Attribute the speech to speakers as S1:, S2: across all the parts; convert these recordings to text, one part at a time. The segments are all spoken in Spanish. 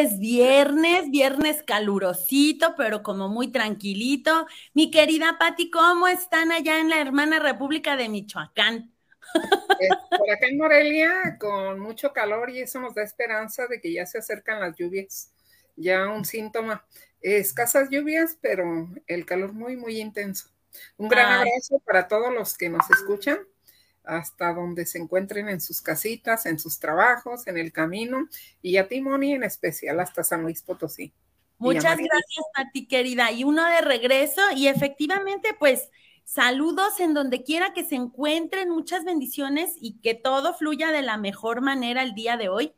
S1: Es viernes, viernes calurosito, pero como muy tranquilito. Mi querida Patti, ¿cómo están allá en la hermana República de Michoacán?
S2: Por acá en Morelia, con mucho calor y eso nos da esperanza de que ya se acercan las lluvias. Ya un síntoma. Escasas lluvias, pero el calor muy, muy intenso. Un gran abrazo para todos los que nos escuchan hasta donde se encuentren en sus casitas, en sus trabajos, en el camino, y a ti, Moni, en especial hasta San Luis Potosí.
S1: Muchas gracias a ti, querida. Y uno de regreso, y efectivamente, pues, saludos en donde quiera que se encuentren, muchas bendiciones y que todo fluya de la mejor manera el día de hoy,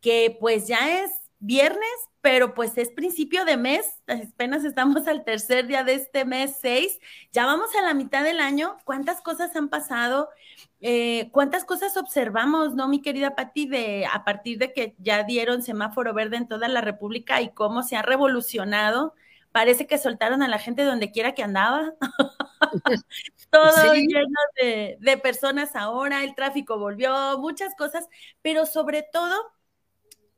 S1: que pues ya es viernes, pero pues es principio de mes, apenas estamos al tercer día de este mes 6, ya vamos a la mitad del año, ¿cuántas cosas han pasado? Eh, ¿Cuántas cosas observamos, no, mi querida Patti, de a partir de que ya dieron semáforo verde en toda la República y cómo se ha revolucionado? Parece que soltaron a la gente donde quiera que andaba. Todo lleno de, de personas ahora, el tráfico volvió, muchas cosas, pero sobre todo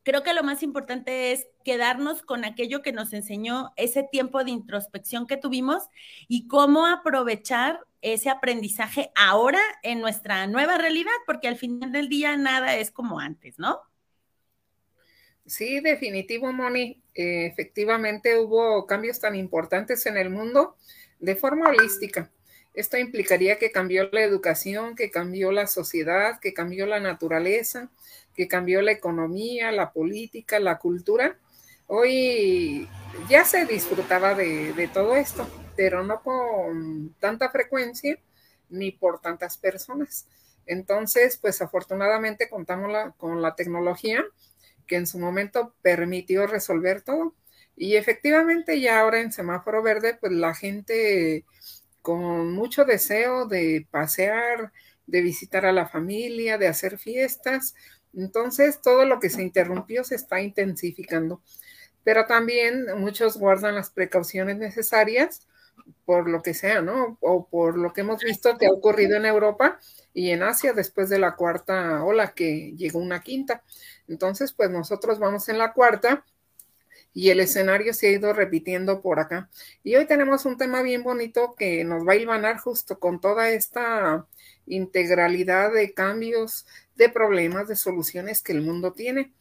S1: creo que lo más importante es quedarnos con aquello que nos enseñó ese tiempo de introspección que tuvimos y cómo aprovechar ese aprendizaje ahora en nuestra nueva realidad, porque al final del día nada es como antes, ¿no?
S2: Sí, definitivo, Moni. Eh, efectivamente hubo cambios tan importantes en el mundo de forma holística. Esto implicaría que cambió la educación, que cambió la sociedad, que cambió la naturaleza, que cambió la economía, la política, la cultura. Hoy ya se disfrutaba de, todo esto, pero no con tanta frecuencia ni por tantas personas. Entonces, pues afortunadamente contamos con la tecnología que en su momento permitió resolver todo. Y efectivamente ya ahora en semáforo verde, pues la gente con mucho deseo de pasear, de visitar a la familia, de hacer fiestas, entonces, todo lo que se interrumpió se está intensificando, pero también muchos guardan las precauciones necesarias por lo que sea, ¿no? O por lo que hemos visto que ha ocurrido en Europa y en Asia después de la cuarta ola que llegó una quinta. Entonces, pues nosotros vamos en la cuarta y el escenario se ha ido repitiendo por acá. Y hoy tenemos un tema bien bonito que nos va a hilvanar justo con toda esta integralidad de cambios, de problemas, de soluciones que el mundo tiene.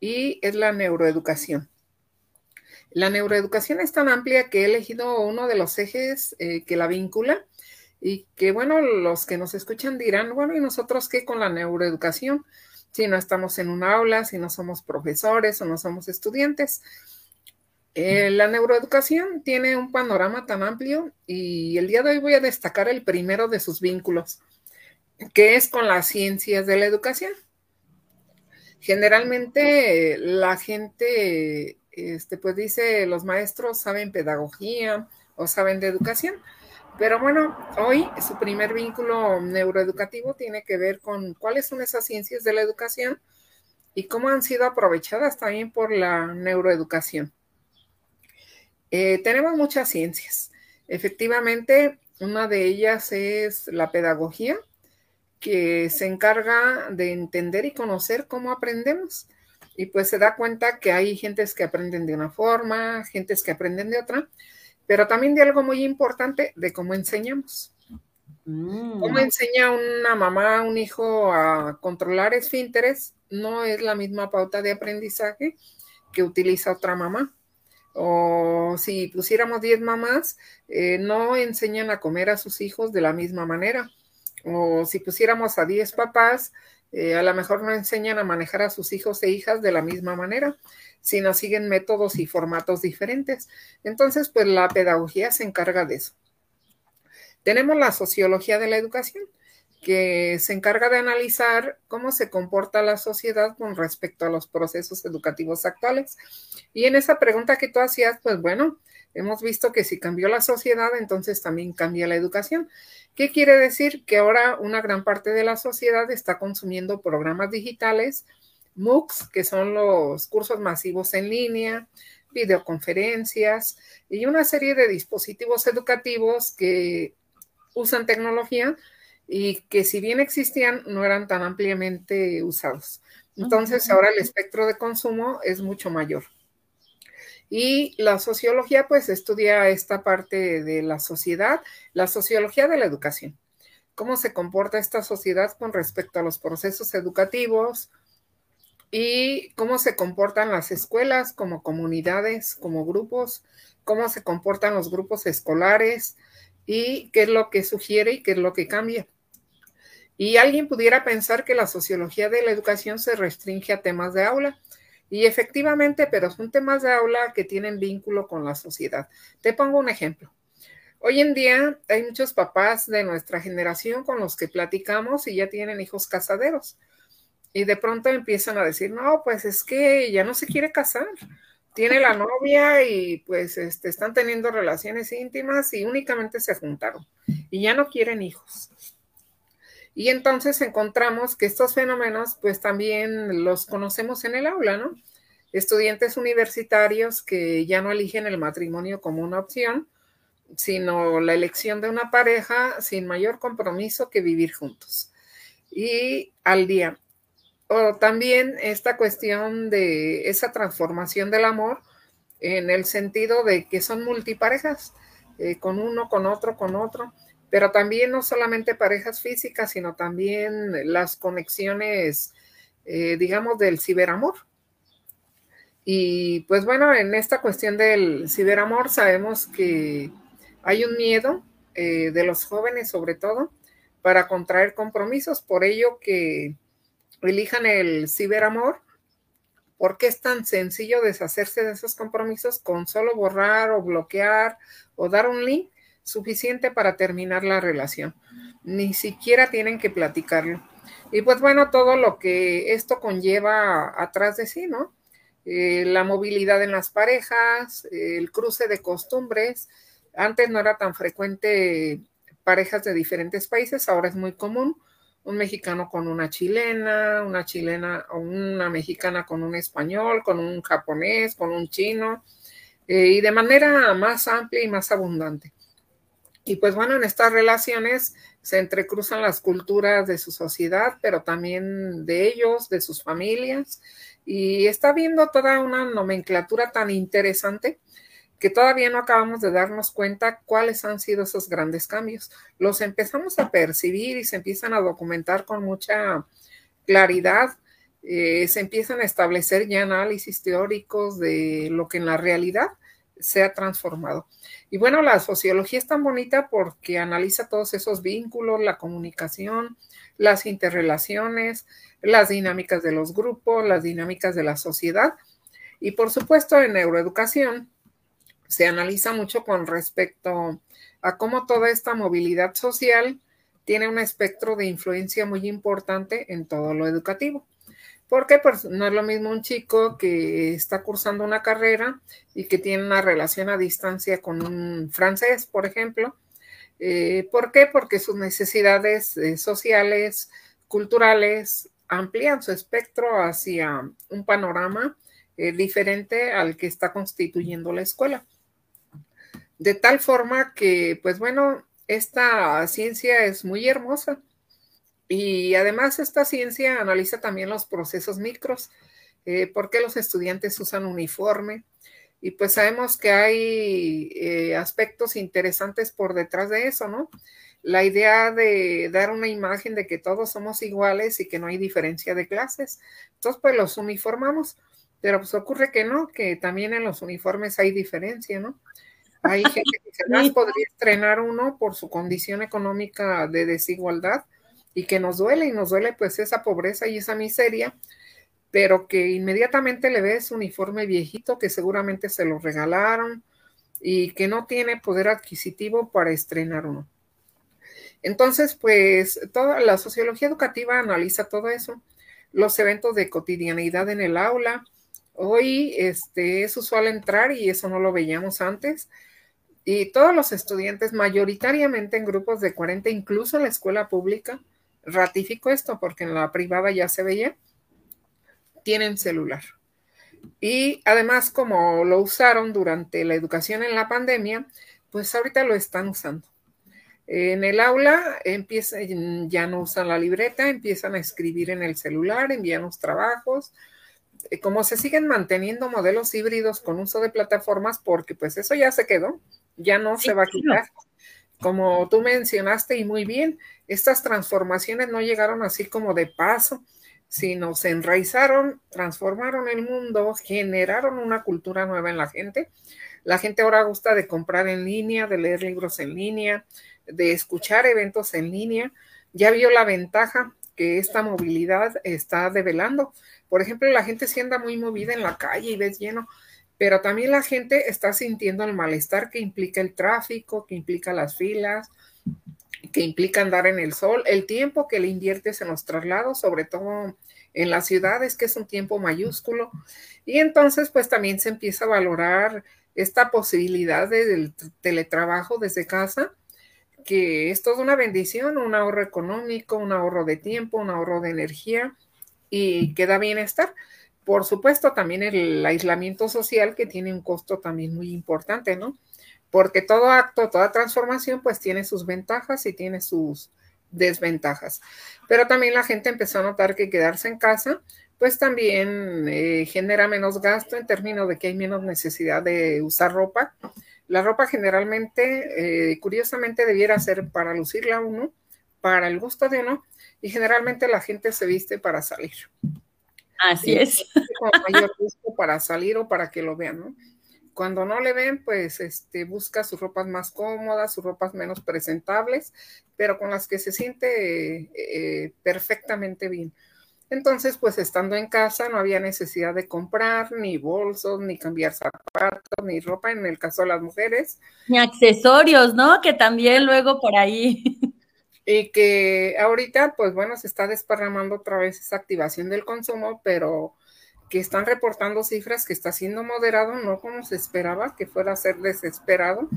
S2: Y es la neuroeducación. La neuroeducación es tan amplia que he elegido uno de los ejes eh, que la vincula y que, bueno, los que nos escuchan dirán, bueno, ¿y nosotros qué con la neuroeducación? Si no estamos en un aula, si no somos profesores o no somos estudiantes. Eh, la neuroeducación tiene un panorama tan amplio y el día de hoy voy a destacar el primero de sus vínculos, que es con las ciencias de la educación. Generalmente la gente, este, pues dice, los maestros saben pedagogía o saben de educación, pero bueno, hoy su primer vínculo neuroeducativo tiene que ver con cuáles son esas ciencias de la educación y cómo han sido aprovechadas también por la neuroeducación. Eh, tenemos muchas ciencias. Efectivamente, una de ellas es la pedagogía, que se encarga de entender y conocer cómo aprendemos. Y pues se da cuenta que hay gentes que aprenden de una forma, gentes que aprenden de otra, pero también de algo muy importante, de cómo enseñamos. Mm. Cómo enseña una mamá a un hijo a controlar esfínteres no es la misma pauta de aprendizaje que utiliza otra mamá o si pusiéramos 10 mamás, eh, no enseñan a comer a sus hijos de la misma manera. O si pusiéramos a 10 papás, eh, a lo mejor no enseñan a manejar a sus hijos e hijas de la misma manera, sino siguen métodos y formatos diferentes. Entonces, pues la pedagogía se encarga de eso. Tenemos la sociología de la educación que se encarga de analizar cómo se comporta la sociedad con respecto a los procesos educativos actuales. Y en esa pregunta que tú hacías, pues bueno, hemos visto que si cambió la sociedad, entonces también cambia la educación. ¿Qué quiere decir? Que ahora una gran parte de la sociedad está consumiendo programas digitales, MOOCs, que son los cursos masivos en línea, videoconferencias y una serie de dispositivos educativos que usan tecnología y que si bien existían, no eran tan ampliamente usados. Entonces, ahora el espectro de consumo es mucho mayor. Y la sociología, pues, estudia esta parte de la sociedad, la sociología de la educación. Cómo se comporta esta sociedad con respecto a los procesos educativos y cómo se comportan las escuelas como comunidades, como grupos, cómo se comportan los grupos escolares y qué es lo que sugiere y qué es lo que cambia. Y alguien pudiera pensar que la sociología de la educación se restringe a temas de aula. Y efectivamente, pero son temas de aula que tienen vínculo con la sociedad. Te pongo un ejemplo. Hoy en día hay muchos papás de nuestra generación con los que platicamos y ya tienen hijos casaderos. Y de pronto empiezan a decir, no, pues es que ya no se quiere casar. Tiene la novia y pues este, están teniendo relaciones íntimas y únicamente se juntaron y ya no quieren hijos. Y entonces encontramos que estos fenómenos pues también los conocemos en el aula, ¿no? Estudiantes universitarios que ya no eligen el matrimonio como una opción, sino la elección de una pareja sin mayor compromiso que vivir juntos. Y al día. O también esta cuestión de esa transformación del amor en el sentido de que son multiparejas, eh, con uno, con otro, con otro pero también no solamente parejas físicas, sino también las conexiones, eh, digamos, del ciberamor. Y pues bueno, en esta cuestión del ciberamor sabemos que hay un miedo eh, de los jóvenes sobre todo para contraer compromisos, por ello que elijan el ciberamor, porque es tan sencillo deshacerse de esos compromisos con solo borrar o bloquear o dar un link suficiente para terminar la relación. Ni siquiera tienen que platicarlo. Y pues bueno, todo lo que esto conlleva atrás de sí, ¿no? Eh, la movilidad en las parejas, el cruce de costumbres. Antes no era tan frecuente parejas de diferentes países, ahora es muy común. Un mexicano con una chilena, una chilena o una mexicana con un español, con un japonés, con un chino, eh, y de manera más amplia y más abundante. Y pues bueno, en estas relaciones se entrecruzan las culturas de su sociedad, pero también de ellos, de sus familias. Y está viendo toda una nomenclatura tan interesante que todavía no acabamos de darnos cuenta cuáles han sido esos grandes cambios. Los empezamos a percibir y se empiezan a documentar con mucha claridad. Eh, se empiezan a establecer ya análisis teóricos de lo que en la realidad se ha transformado. Y bueno, la sociología es tan bonita porque analiza todos esos vínculos, la comunicación, las interrelaciones, las dinámicas de los grupos, las dinámicas de la sociedad. Y por supuesto, en neuroeducación se analiza mucho con respecto a cómo toda esta movilidad social tiene un espectro de influencia muy importante en todo lo educativo. Porque pues no es lo mismo un chico que está cursando una carrera y que tiene una relación a distancia con un francés, por ejemplo. Eh, ¿Por qué? Porque sus necesidades eh, sociales, culturales, amplían su espectro hacia un panorama eh, diferente al que está constituyendo la escuela. De tal forma que, pues bueno, esta ciencia es muy hermosa y además esta ciencia analiza también los procesos micros, eh, por qué los estudiantes usan uniforme. Y pues sabemos que hay eh, aspectos interesantes por detrás de eso, ¿no? La idea de dar una imagen de que todos somos iguales y que no hay diferencia de clases. Entonces, pues los uniformamos, pero pues ocurre que no, que también en los uniformes hay diferencia, ¿no? Hay gente que jamás podría estrenar uno por su condición económica de desigualdad y que nos duele y nos duele pues esa pobreza y esa miseria, pero que inmediatamente le ves uniforme viejito que seguramente se lo regalaron y que no tiene poder adquisitivo para estrenar uno. Entonces, pues toda la sociología educativa analiza todo eso, los eventos de cotidianidad en el aula. Hoy este, es usual entrar y eso no lo veíamos antes. Y todos los estudiantes, mayoritariamente en grupos de 40, incluso en la escuela pública, ratifico esto porque en la privada ya se veía, tienen celular. Y además, como lo usaron durante la educación en la pandemia, pues ahorita lo están usando. En el aula empiezan, ya no usan la libreta, empiezan a escribir en el celular, envían los trabajos. Eh, como se siguen manteniendo modelos híbridos con uso de plataformas, porque pues eso ya se quedó, ya no se va a quitar. Como tú mencionaste y muy bien, estas transformaciones no llegaron así como de paso, sino se enraizaron, transformaron el mundo, generaron una cultura nueva en la gente. La gente ahora gusta de comprar en línea, de leer libros en línea, de escuchar eventos en línea, ya vio la ventaja que esta movilidad está develando. Por ejemplo, la gente se anda muy movida en la calle y ves lleno, pero también la gente está sintiendo el malestar que implica el tráfico, que implica las filas, que implica andar en el sol, el tiempo que le inviertes en los traslados, sobre todo en las ciudades, que es un tiempo mayúsculo. Y entonces, pues también se empieza a valorar esta posibilidad del teletrabajo desde casa que es toda una bendición, un ahorro económico, un ahorro de tiempo, un ahorro de energía y que da bienestar. Por supuesto, también el aislamiento social que tiene un costo también muy importante, ¿no? Porque todo acto, toda transformación, pues tiene sus ventajas y tiene sus desventajas. Pero también la gente empezó a notar que quedarse en casa, pues también eh, genera menos gasto en términos de que hay menos necesidad de usar ropa la ropa generalmente, eh, curiosamente, debiera ser para lucirla uno, para el gusto de uno, y generalmente la gente se viste para salir.
S1: Así es.
S2: Con mayor gusto para salir o para que lo vean, ¿no? Cuando no le ven, pues este, busca sus ropas más cómodas, sus ropas menos presentables, pero con las que se siente eh, perfectamente bien. Entonces, pues estando en casa no había necesidad de comprar ni bolsos, ni cambiar zapatos, ni ropa en el caso de las mujeres.
S1: Ni accesorios, ¿no? Que también luego por ahí.
S2: Y que ahorita, pues bueno, se está desparramando otra vez esa activación del consumo, pero que están reportando cifras que está siendo moderado, no como se esperaba, que fuera a ser desesperado.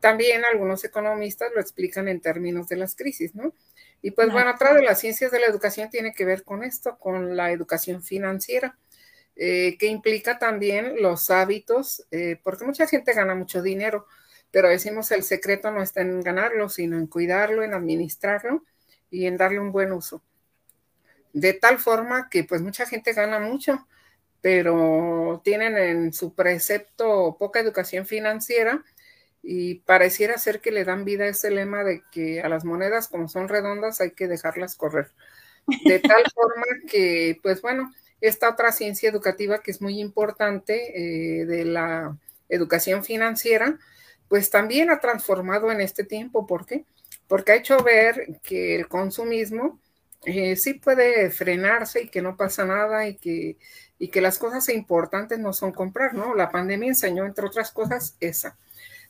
S2: También algunos economistas lo explican en términos de las crisis, ¿no? Y pues bueno, atrás de las ciencias de la educación tiene que ver con esto, con la educación financiera, eh, que implica también los hábitos, eh, porque mucha gente gana mucho dinero, pero decimos el secreto no está en ganarlo, sino en cuidarlo, en administrarlo y en darle un buen uso. De tal forma que pues mucha gente gana mucho, pero tienen en su precepto poca educación financiera y pareciera ser que le dan vida a ese lema de que a las monedas como son redondas hay que dejarlas correr. De tal forma que, pues bueno, esta otra ciencia educativa que es muy importante eh, de la educación financiera, pues también ha transformado en este tiempo. ¿Por qué? Porque ha hecho ver que el consumismo eh, sí puede frenarse y que no pasa nada y que, y que las cosas importantes no son comprar, ¿no? La pandemia enseñó, entre otras cosas, esa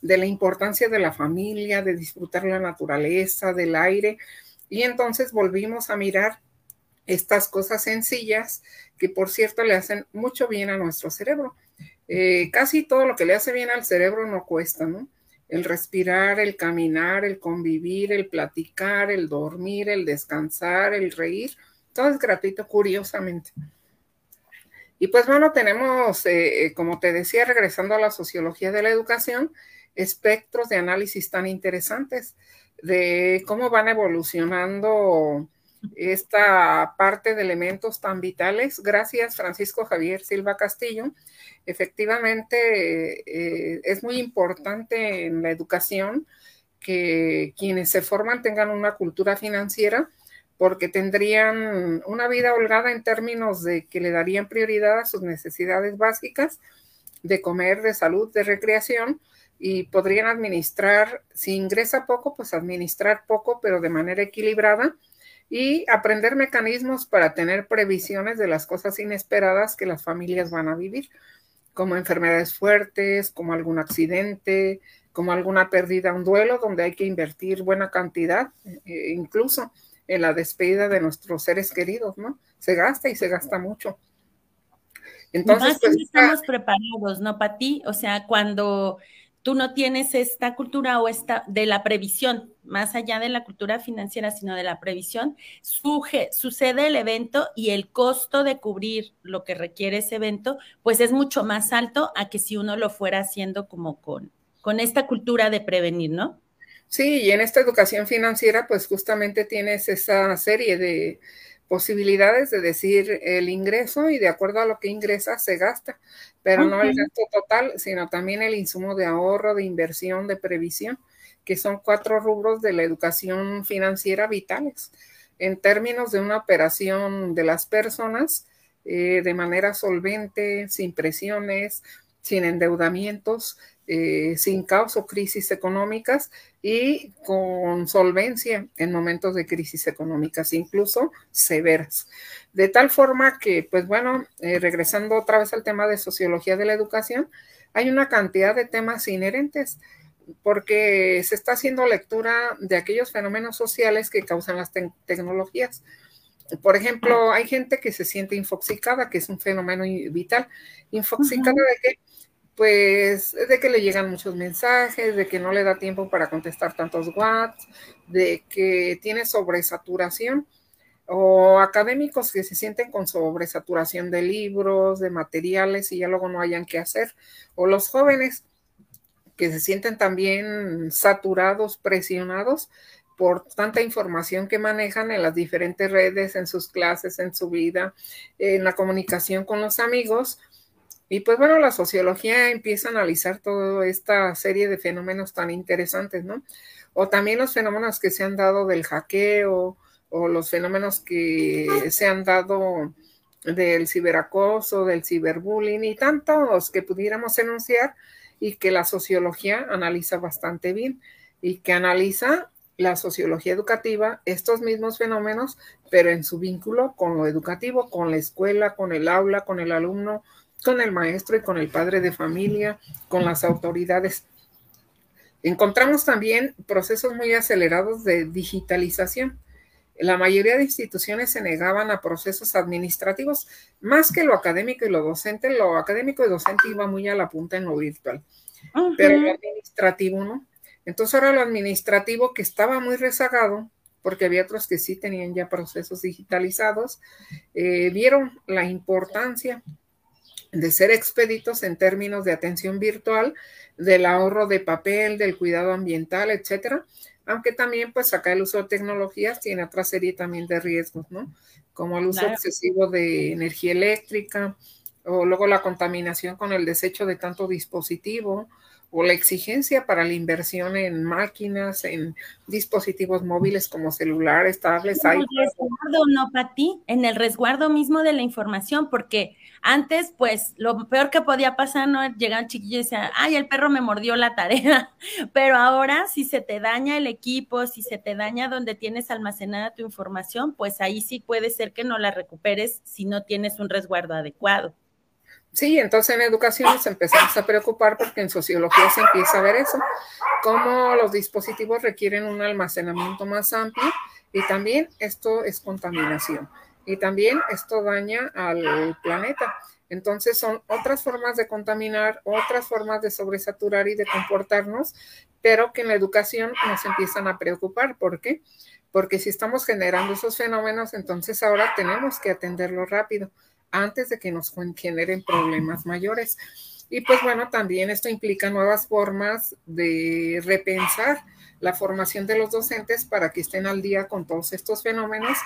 S2: de la importancia de la familia, de disfrutar la naturaleza, del aire. Y entonces volvimos a mirar estas cosas sencillas que, por cierto, le hacen mucho bien a nuestro cerebro. Eh, casi todo lo que le hace bien al cerebro no cuesta, ¿no? El respirar, el caminar, el convivir, el platicar, el dormir, el descansar, el reír, todo es gratuito, curiosamente. Y pues bueno, tenemos, eh, eh, como te decía, regresando a la sociología de la educación, espectros de análisis tan interesantes de cómo van evolucionando esta parte de elementos tan vitales. Gracias, Francisco Javier Silva Castillo. Efectivamente, eh, es muy importante en la educación que quienes se forman tengan una cultura financiera porque tendrían una vida holgada en términos de que le darían prioridad a sus necesidades básicas de comer, de salud, de recreación, y podrían administrar, si ingresa poco, pues administrar poco, pero de manera equilibrada y aprender mecanismos para tener previsiones de las cosas inesperadas que las familias van a vivir, como enfermedades fuertes, como algún accidente, como alguna pérdida, un duelo donde hay que invertir buena cantidad, eh, incluso en la despedida de nuestros seres queridos, ¿no? Se gasta y se gasta mucho.
S1: Entonces, pues, estamos preparados, ¿no, Pati? O sea, cuando tú no tienes esta cultura o esta de la previsión, más allá de la cultura financiera, sino de la previsión, sucede el evento y el costo de cubrir lo que requiere ese evento, pues es mucho más alto a que si uno lo fuera haciendo como con, con esta cultura de prevenir, ¿no?
S2: Sí, y en esta educación financiera, pues justamente tienes esa serie de posibilidades de decir el ingreso y de acuerdo a lo que ingresa se gasta, pero no el gasto total, sino también el insumo de ahorro, de inversión, de previsión, que son cuatro rubros de la educación financiera vitales. En términos de una operación de las personas, eh, de manera solvente, sin presiones, sin endeudamientos, eh, sin caos o crisis económicas y con solvencia en momentos de crisis económicas, incluso severas. De tal forma que, pues bueno, eh, regresando otra vez al tema de sociología de la educación, hay una cantidad de temas inherentes porque se está haciendo lectura de aquellos fenómenos sociales que causan las tecnologías. Por ejemplo, hay gente que se siente infoxicada, que es un fenómeno vital. ¿Infoxicada de qué? Pues de que le llegan muchos mensajes, de que no le da tiempo para contestar tantos WhatsApp, de que tiene sobresaturación, o académicos que se sienten con sobresaturación de libros, de materiales y ya luego no hayan qué hacer, o los jóvenes que se sienten también saturados, presionados por tanta información que manejan en las diferentes redes, en sus clases, en su vida, en la comunicación con los amigos, y pues bueno, la sociología empieza a analizar toda esta serie de fenómenos tan interesantes, ¿no? O también los fenómenos que se han dado del hackeo o los fenómenos que se han dado del ciberacoso, del ciberbullying y tantos que pudiéramos enunciar y que la sociología analiza bastante bien y que analiza la sociología educativa estos mismos fenómenos, pero en su vínculo con lo educativo, con la escuela, con el aula, con el alumno, con el maestro y con el padre de familia, con las autoridades. Encontramos también procesos muy acelerados de digitalización. La mayoría de instituciones se negaban a procesos administrativos, más que lo académico y lo docente. Lo académico y docente iba muy a la punta en lo virtual, pero lo administrativo no. Entonces ahora lo administrativo que estaba muy rezagado, porque había otros que sí tenían ya procesos digitalizados, eh, vieron la importancia de ser expeditos en términos de atención virtual, del ahorro de papel, del cuidado ambiental, etcétera. Aunque también, pues acá el uso de tecnologías tiene otra serie también de riesgos, ¿no? Como el uso excesivo de energía eléctrica, o luego la contaminación con el desecho de tanto dispositivo, o la exigencia para la inversión en máquinas, en dispositivos móviles como celulares, tablets.
S1: En el resguardo, no, para ti, en el resguardo mismo de la información, porque antes, pues, lo peor que podía pasar, ¿no? Llegan chiquillos y decían, ay, el perro me mordió la tarea. Pero ahora, si se te daña el equipo, si se te daña donde tienes almacenada tu información, pues ahí sí puede ser que no la recuperes si no tienes un resguardo adecuado.
S2: Sí, entonces en educación nos empezamos a preocupar porque en sociología se empieza a ver eso, cómo los dispositivos requieren un almacenamiento más amplio y también esto es contaminación y también esto daña al planeta. Entonces son otras formas de contaminar, otras formas de sobresaturar y de comportarnos, pero que en la educación nos empiezan a preocupar. ¿Por qué? Porque si estamos generando esos fenómenos, entonces ahora tenemos que atenderlo rápido antes de que nos generen problemas mayores. Y pues bueno, también esto implica nuevas formas de repensar la formación de los docentes para que estén al día con todos estos fenómenos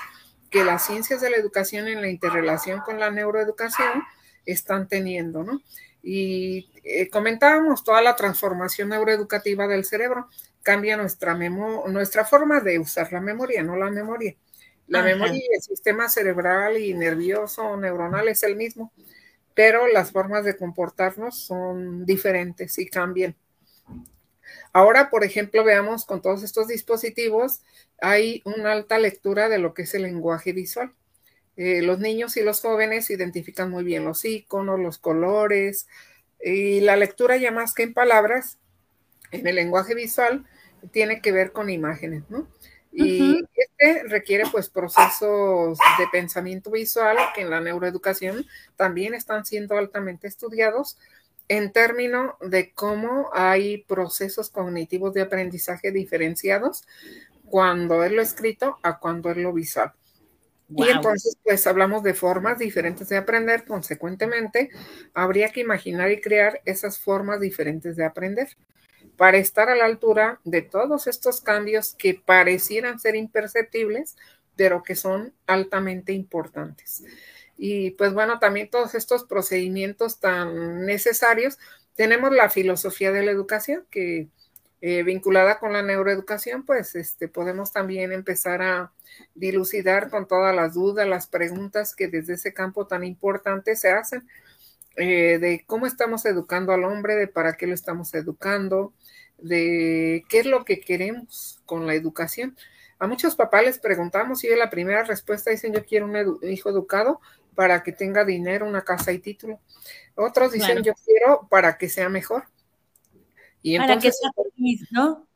S2: que las ciencias de la educación en la interrelación con la neuroeducación están teniendo, ¿no? Y eh, comentábamos toda la transformación neuroeducativa del cerebro, cambia nuestra, nuestra forma de usar la memoria, no la memoria. La memoria y el sistema cerebral y nervioso neuronal es el mismo, pero las formas de comportarnos son diferentes y cambian. Ahora, por ejemplo, veamos con todos estos dispositivos, hay una alta lectura de lo que es el lenguaje visual. Eh, los niños y los jóvenes identifican muy bien los iconos, los colores, y la lectura ya más que en palabras, en el lenguaje visual, tiene que ver con imágenes, ¿no? Y este requiere pues procesos de pensamiento visual que en la neuroeducación también están siendo altamente estudiados en términos de cómo hay procesos cognitivos de aprendizaje diferenciados cuando es lo escrito a cuando es lo visual. Y entonces, pues hablamos de formas diferentes de aprender, consecuentemente, habría que imaginar y crear esas formas diferentes de aprender. Para estar a la altura de todos estos cambios que parecieran ser imperceptibles, pero que son altamente importantes. Y pues bueno, también todos estos procedimientos tan necesarios, tenemos la filosofía de la educación que eh, vinculada con la neuroeducación, pues este, podemos también empezar a dilucidar con todas las dudas, las preguntas que desde ese campo tan importante se hacen, eh, de cómo estamos educando al hombre, de para qué lo estamos educando, de qué es lo que queremos con la educación. A muchos papás les preguntamos y la primera respuesta dicen yo quiero un hijo educado para que tenga dinero, una casa y título. Otros dicen yo quiero para que sea mejor. Y para entonces, que sea feliz, ¿no?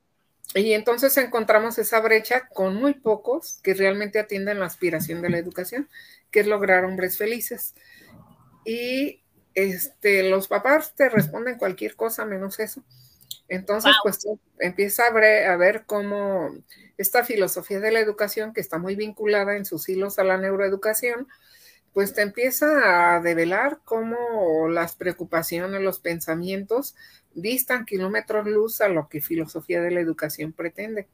S2: Y entonces encontramos esa brecha con muy pocos que realmente atienden la aspiración de la educación, que es lograr hombres felices. Y este, los papás te responden cualquier cosa menos eso. Entonces, pues empieza a ver, a ver cómo esta filosofía de la educación, que está muy vinculada en sus hilos a la neuroeducación, pues te empieza a develar cómo las preocupaciones, los pensamientos distan kilómetros luz a lo que filosofía de la educación pretende.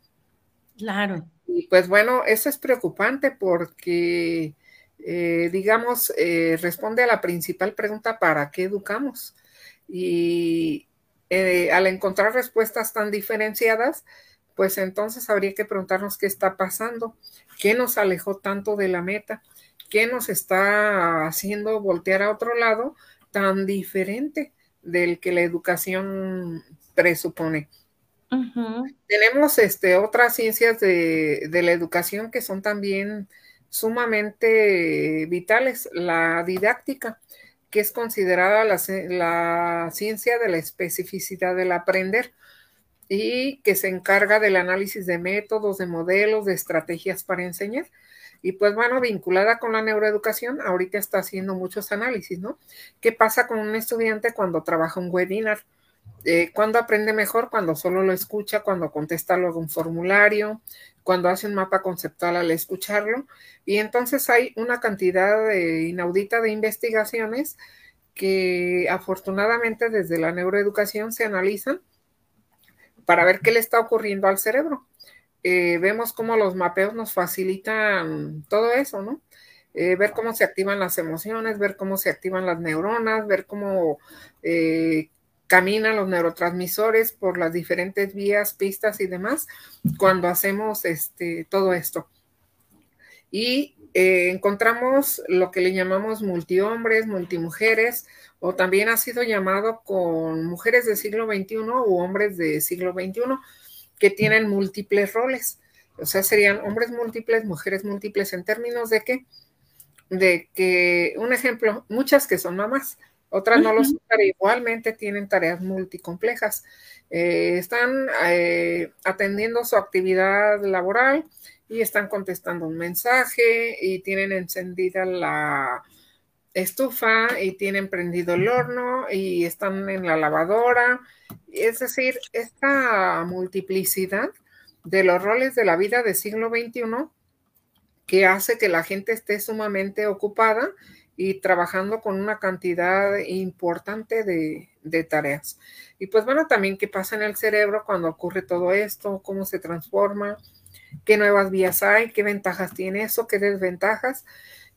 S1: Claro.
S2: Y pues bueno, eso es preocupante porque, eh, digamos, eh, responde a la principal pregunta, ¿para qué educamos? Y eh, al encontrar respuestas tan diferenciadas, pues entonces habría que preguntarnos qué está pasando, qué nos alejó tanto de la meta, qué nos está haciendo voltear a otro lado tan diferente del que la educación presupone. Tenemos este, otras ciencias de, de, la educación que son también sumamente vitales, la didáctica que es considerada la, ciencia de la especificidad del aprender y que se encarga del análisis de métodos, de modelos, de estrategias para enseñar. Y pues bueno, vinculada con la neuroeducación, ahorita está haciendo muchos análisis, ¿no? ¿Qué pasa con un estudiante cuando trabaja un webinar? Eh, ¿Cuándo aprende mejor? Cuando solo lo escucha, cuando contesta luego un formulario, cuando hace un mapa conceptual al escucharlo. Y entonces hay una cantidad inaudita de investigaciones que afortunadamente desde la neuroeducación se analizan para ver qué le está ocurriendo al cerebro. Eh, vemos cómo los mapeos nos facilitan todo eso, ¿no? Eh, ver cómo se activan las emociones, ver cómo se activan las neuronas, ver cómo caminan los neurotransmisores por las diferentes vías, pistas y demás cuando hacemos este, todo esto. Y eh, encontramos lo que le llamamos multihombres, multimujeres, o también ha sido llamado con mujeres del siglo XXI u hombres del siglo XXI que tienen múltiples roles. O sea, serían hombres múltiples, mujeres múltiples en términos de que, de que, un ejemplo, muchas que son mamás, otras no lo son, pero igualmente tienen tareas multicomplejas. Eh, están eh, atendiendo su actividad laboral y están contestando un mensaje y tienen encendida la estufa y tienen prendido el horno y están en la lavadora. Es decir, esta multiplicidad de los roles de la vida del siglo XXI que hace que la gente esté sumamente ocupada y trabajando con una cantidad importante de, tareas. Y pues bueno, también qué pasa en el cerebro cuando ocurre todo esto, cómo se transforma, qué nuevas vías hay, qué ventajas tiene eso, qué desventajas.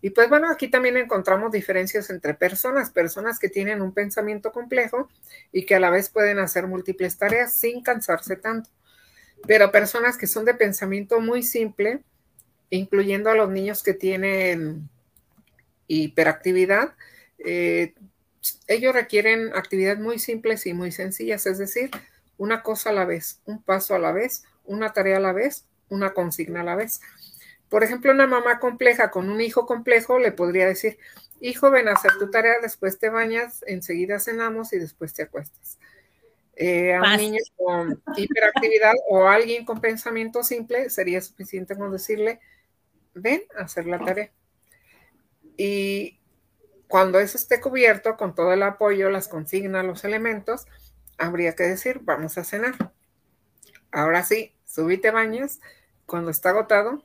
S2: Y pues bueno, aquí también encontramos diferencias entre personas, personas que tienen un pensamiento complejo y que a la vez pueden hacer múltiples tareas sin cansarse tanto. Pero personas que son de pensamiento muy simple, incluyendo a los niños que tienen hiperactividad, eh, ellos requieren actividades muy simples y muy sencillas, es decir, una cosa a la vez, un paso a la vez, una tarea a la vez, una consigna a la vez. Por ejemplo, una mamá compleja con un hijo complejo le podría decir, hijo, ven a hacer tu tarea, después te bañas, enseguida cenamos y después te acuestas. Eh, a un niño con hiperactividad o alguien con pensamiento simple sería suficiente con decirle, ven a hacer la tarea. Y cuando eso esté cubierto con todo el apoyo, las consignas, los elementos, habría que decir, vamos a cenar. Ahora sí, subite bañas. Cuando está agotado,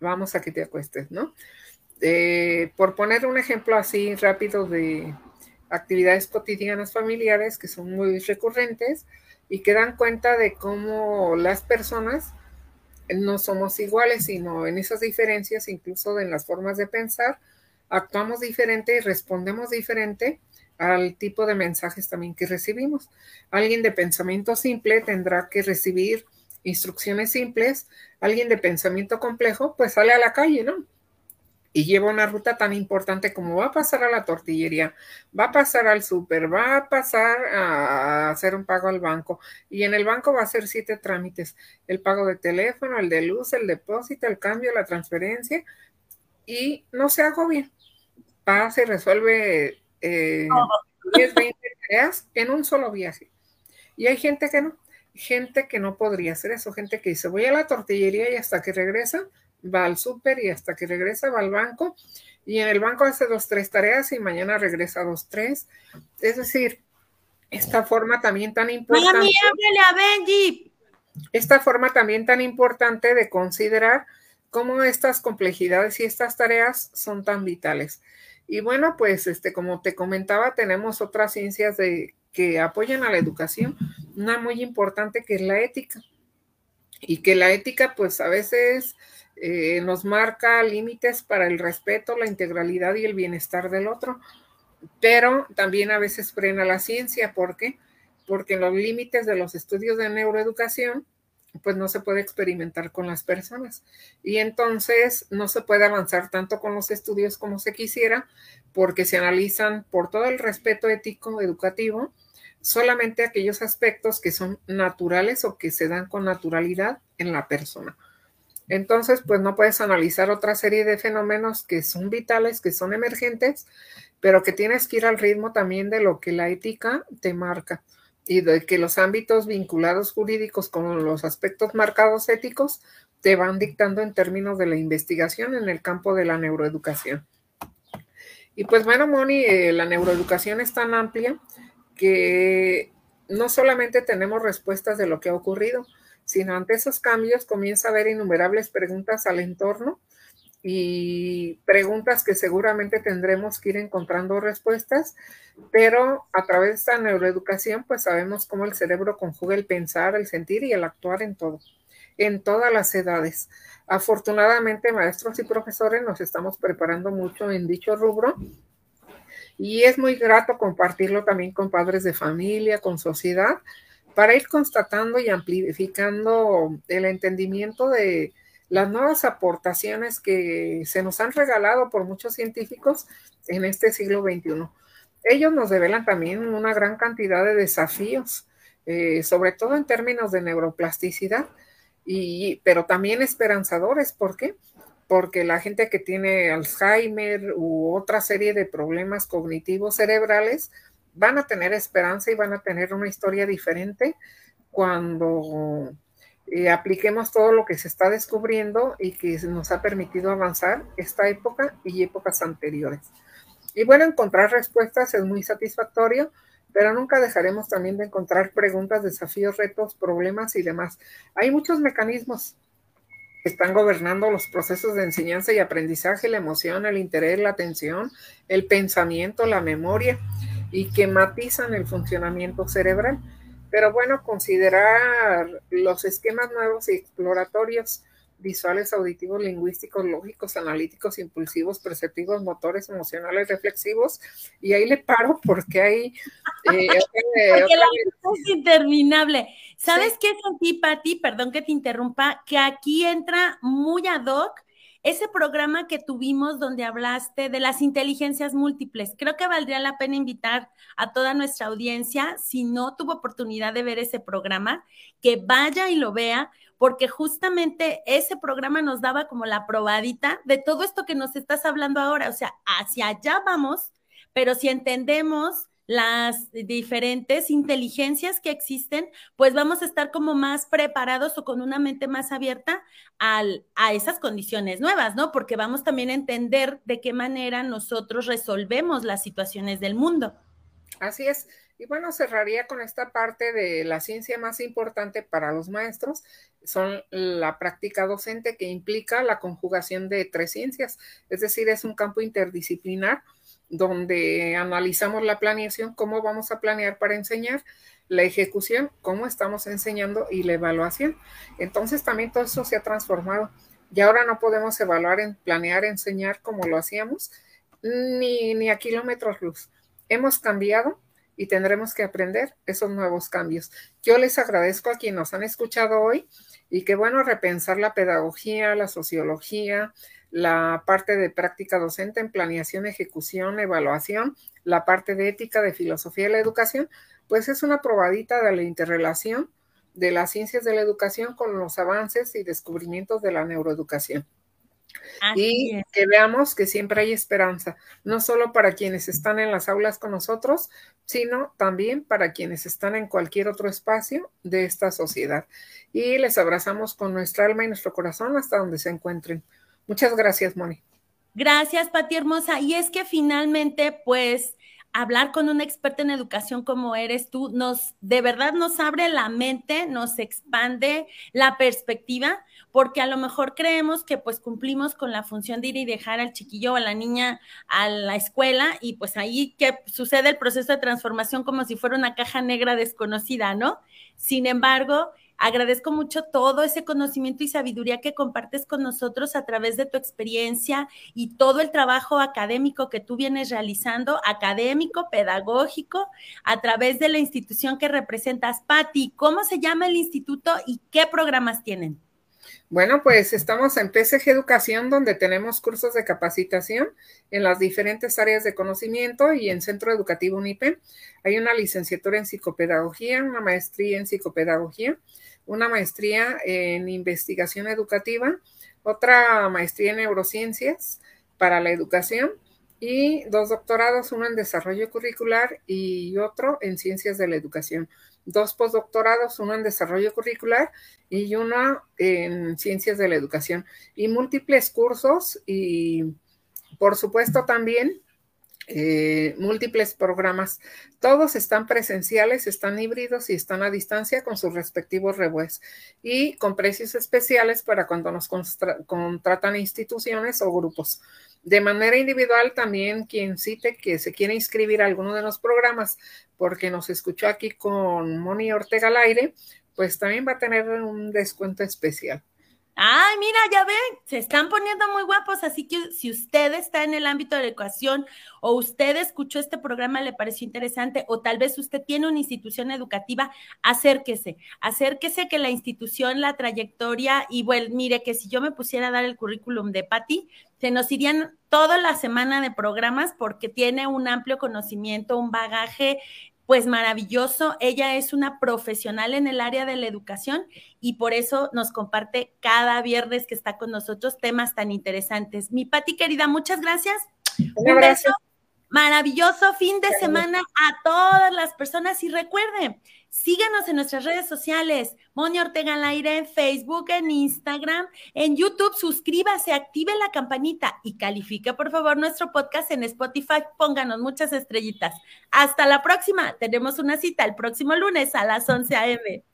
S2: vamos a que te acuestes, ¿no? Eh, por poner un ejemplo así rápido de actividades cotidianas familiares que son muy recurrentes, y que dan cuenta de cómo las personas no somos iguales, sino en esas diferencias, incluso en las formas de pensar, actuamos diferente y respondemos diferente al tipo de mensajes también que recibimos. Alguien de pensamiento simple tendrá que recibir instrucciones simples, alguien de pensamiento complejo pues sale a la calle, ¿no? y lleva una ruta tan importante como va a pasar a la tortillería, va a pasar al súper, va a pasar a hacer un pago al banco y en el banco va a hacer siete trámites, el pago de teléfono, el de luz, el depósito, el cambio, la transferencia y no se agobia. Pasa y resuelve eh, 10, 20 tareas en un solo viaje. Y hay gente que no, gente que no podría hacer eso, gente que dice voy a la tortillería y hasta que regresa va al súper y hasta que regresa va al banco y en el banco hace dos, tres tareas y mañana regresa dos, tres. Es decir, esta forma también tan importante. Mami,
S1: a Benji.
S2: Esta forma también tan importante de considerar cómo estas complejidades y estas tareas son tan vitales. Y bueno, pues este, como te comentaba, tenemos otras ciencias de, que apoyan a la educación, una muy importante que es la ética. Y que la ética, pues a veces eh, nos marca límites para el respeto, la integralidad y el bienestar del otro, pero también a veces frena la ciencia. ¿Por qué? Porque los límites de los estudios de neuroeducación, pues no se puede experimentar con las personas. Y entonces no se puede avanzar tanto con los estudios como se quisiera, porque se analizan por todo el respeto ético educativo solamente aquellos aspectos que son naturales o que se dan con naturalidad en la persona. Entonces, pues no puedes analizar otra serie de fenómenos que son vitales, que son emergentes, pero que tienes que ir al ritmo también de lo que la ética te marca y de que los ámbitos vinculados jurídicos con los aspectos marcados éticos te van dictando en términos de la investigación en el campo de la neuroeducación. Y pues bueno, Moni, eh, la neuroeducación es tan amplia que no solamente tenemos respuestas de lo que ha ocurrido, sino ante esos cambios comienza a haber innumerables preguntas al entorno y preguntas que seguramente tendremos que ir encontrando respuestas, pero a través de esta neuroeducación pues sabemos cómo el cerebro conjuga el pensar, el sentir y el actuar en todo, en todas las edades. Afortunadamente maestros y profesores nos estamos preparando mucho en dicho rubro y es muy grato compartirlo también con padres de familia, con sociedad, para ir constatando y amplificando el entendimiento de las nuevas aportaciones que se nos han regalado por muchos científicos en este siglo XXI. Ellos nos revelan también una gran cantidad de desafíos, eh, sobre todo en términos de neuroplasticidad, y, pero también esperanzadores. ¿Por qué? Porque la gente que tiene Alzheimer u otra serie de problemas cognitivos cerebrales, van a tener esperanza y van a tener una historia diferente cuando eh, apliquemos todo lo que se está descubriendo y que nos ha permitido avanzar esta época y épocas anteriores. Y bueno, encontrar respuestas es muy satisfactorio, pero nunca dejaremos también de encontrar preguntas, desafíos, retos, problemas y demás. Hay muchos mecanismos que están gobernando los procesos de enseñanza y aprendizaje, la emoción, el interés, la atención, el pensamiento, la memoria y que matizan el funcionamiento cerebral. Pero bueno, considerar los esquemas nuevos y exploratorios visuales, auditivos, lingüísticos, lógicos, analíticos, impulsivos, perceptivos, motores, emocionales, reflexivos. Y ahí le paro porque hay...
S1: Eh, porque la es interminable. ¿Sabes qué sentí, Pati? Perdón que te interrumpa, que aquí entra muy ad hoc ese programa que tuvimos donde hablaste de las inteligencias múltiples. Creo que valdría la pena invitar a toda nuestra audiencia, si no tuvo oportunidad de ver ese programa, que vaya y lo vea, porque justamente ese programa nos daba como la probadita de todo esto que nos estás hablando ahora. O sea, hacia allá vamos, pero si entendemos las diferentes inteligencias que existen, pues vamos a estar como más preparados o con una mente más abierta al, a esas condiciones nuevas, ¿no? Porque vamos también a entender de qué manera nosotros resolvemos las situaciones del mundo.
S2: Así es. Y bueno, cerraría con esta parte de la ciencia más importante para los maestros, son la práctica docente que implica la conjugación de tres ciencias, es decir, es un campo interdisciplinar donde analizamos la planeación, cómo vamos a planear para enseñar, la ejecución, cómo estamos enseñando y la evaluación. Entonces también todo eso se ha transformado. Y ahora no podemos evaluar, en, planear, enseñar como lo hacíamos, ni, ni a kilómetros luz. Hemos cambiado y tendremos que aprender esos nuevos cambios. Yo les agradezco a quienes nos han escuchado hoy y que bueno repensar la pedagogía, la sociología, la parte de práctica docente en planeación, ejecución, evaluación, la parte de ética, de filosofía de la educación, pues es una probadita de la interrelación de las ciencias de la educación con los avances y descubrimientos de la neuroeducación. Y que veamos que siempre hay esperanza, no solo para quienes están en las aulas con nosotros, sino también para quienes están en cualquier otro espacio de esta sociedad. Y les abrazamos con nuestra alma y nuestro corazón hasta donde se encuentren. Muchas gracias, Moni.
S1: Gracias, Pati Hermosa. Y es que finalmente, pues, hablar con un experto en educación como eres tú, nos de verdad nos abre la mente, nos expande la perspectiva, porque a lo mejor creemos que pues cumplimos con la función de ir y dejar al chiquillo o a la niña a la escuela y pues ahí que sucede el proceso de transformación como si fuera una caja negra desconocida, ¿no? Sin embargo, Agradezco mucho todo ese conocimiento y sabiduría que compartes con nosotros a través de tu experiencia y todo el trabajo académico que tú vienes realizando, académico, pedagógico, a través de la institución que representas. Patti, ¿cómo se llama el instituto y qué programas tienen?
S2: Bueno, pues estamos en PSG Educación, donde tenemos cursos de capacitación en las diferentes áreas de conocimiento y en Centro Educativo UNIPE. Hay una licenciatura en psicopedagogía, una maestría en psicopedagogía una maestría en investigación educativa, otra maestría en neurociencias para la educación y dos doctorados, uno en desarrollo curricular y otro en ciencias de la educación. Dos postdoctorados, uno en desarrollo curricular y uno en ciencias de la educación. Y múltiples cursos y por supuesto también eh, múltiples programas. Todos están presenciales, están híbridos y están a distancia con sus respectivos rebues y con precios especiales para cuando nos contratan instituciones o grupos. De manera individual, también quien cite que se quiere inscribir a alguno de los programas porque nos escuchó aquí con Moni Ortega al aire, pues también va a tener un descuento especial.
S1: Ay, mira, ya ven, se están poniendo muy guapos, así que si usted está en el ámbito de la educación o usted escuchó este programa, le pareció interesante o tal vez usted tiene una institución educativa, acérquese, acérquese que la institución, la trayectoria y bueno, mire que si yo me pusiera a dar el currículum de Patti, se nos irían toda la semana de programas porque tiene un amplio conocimiento, un bagaje pues maravilloso. Ella es una profesional en el área de la educación y por eso nos comparte cada viernes que está con nosotros temas tan interesantes. Mi Pati querida, muchas gracias. Un, beso. Maravilloso fin de semana a todas las personas y recuerden, Síganos en nuestras redes sociales, Moni Ortega al aire, en Facebook, en Instagram, en YouTube, suscríbase, active la campanita y califique por favor nuestro podcast en Spotify. Pónganos muchas estrellitas. Hasta la próxima. Tenemos una cita el próximo lunes a las 11 a.m.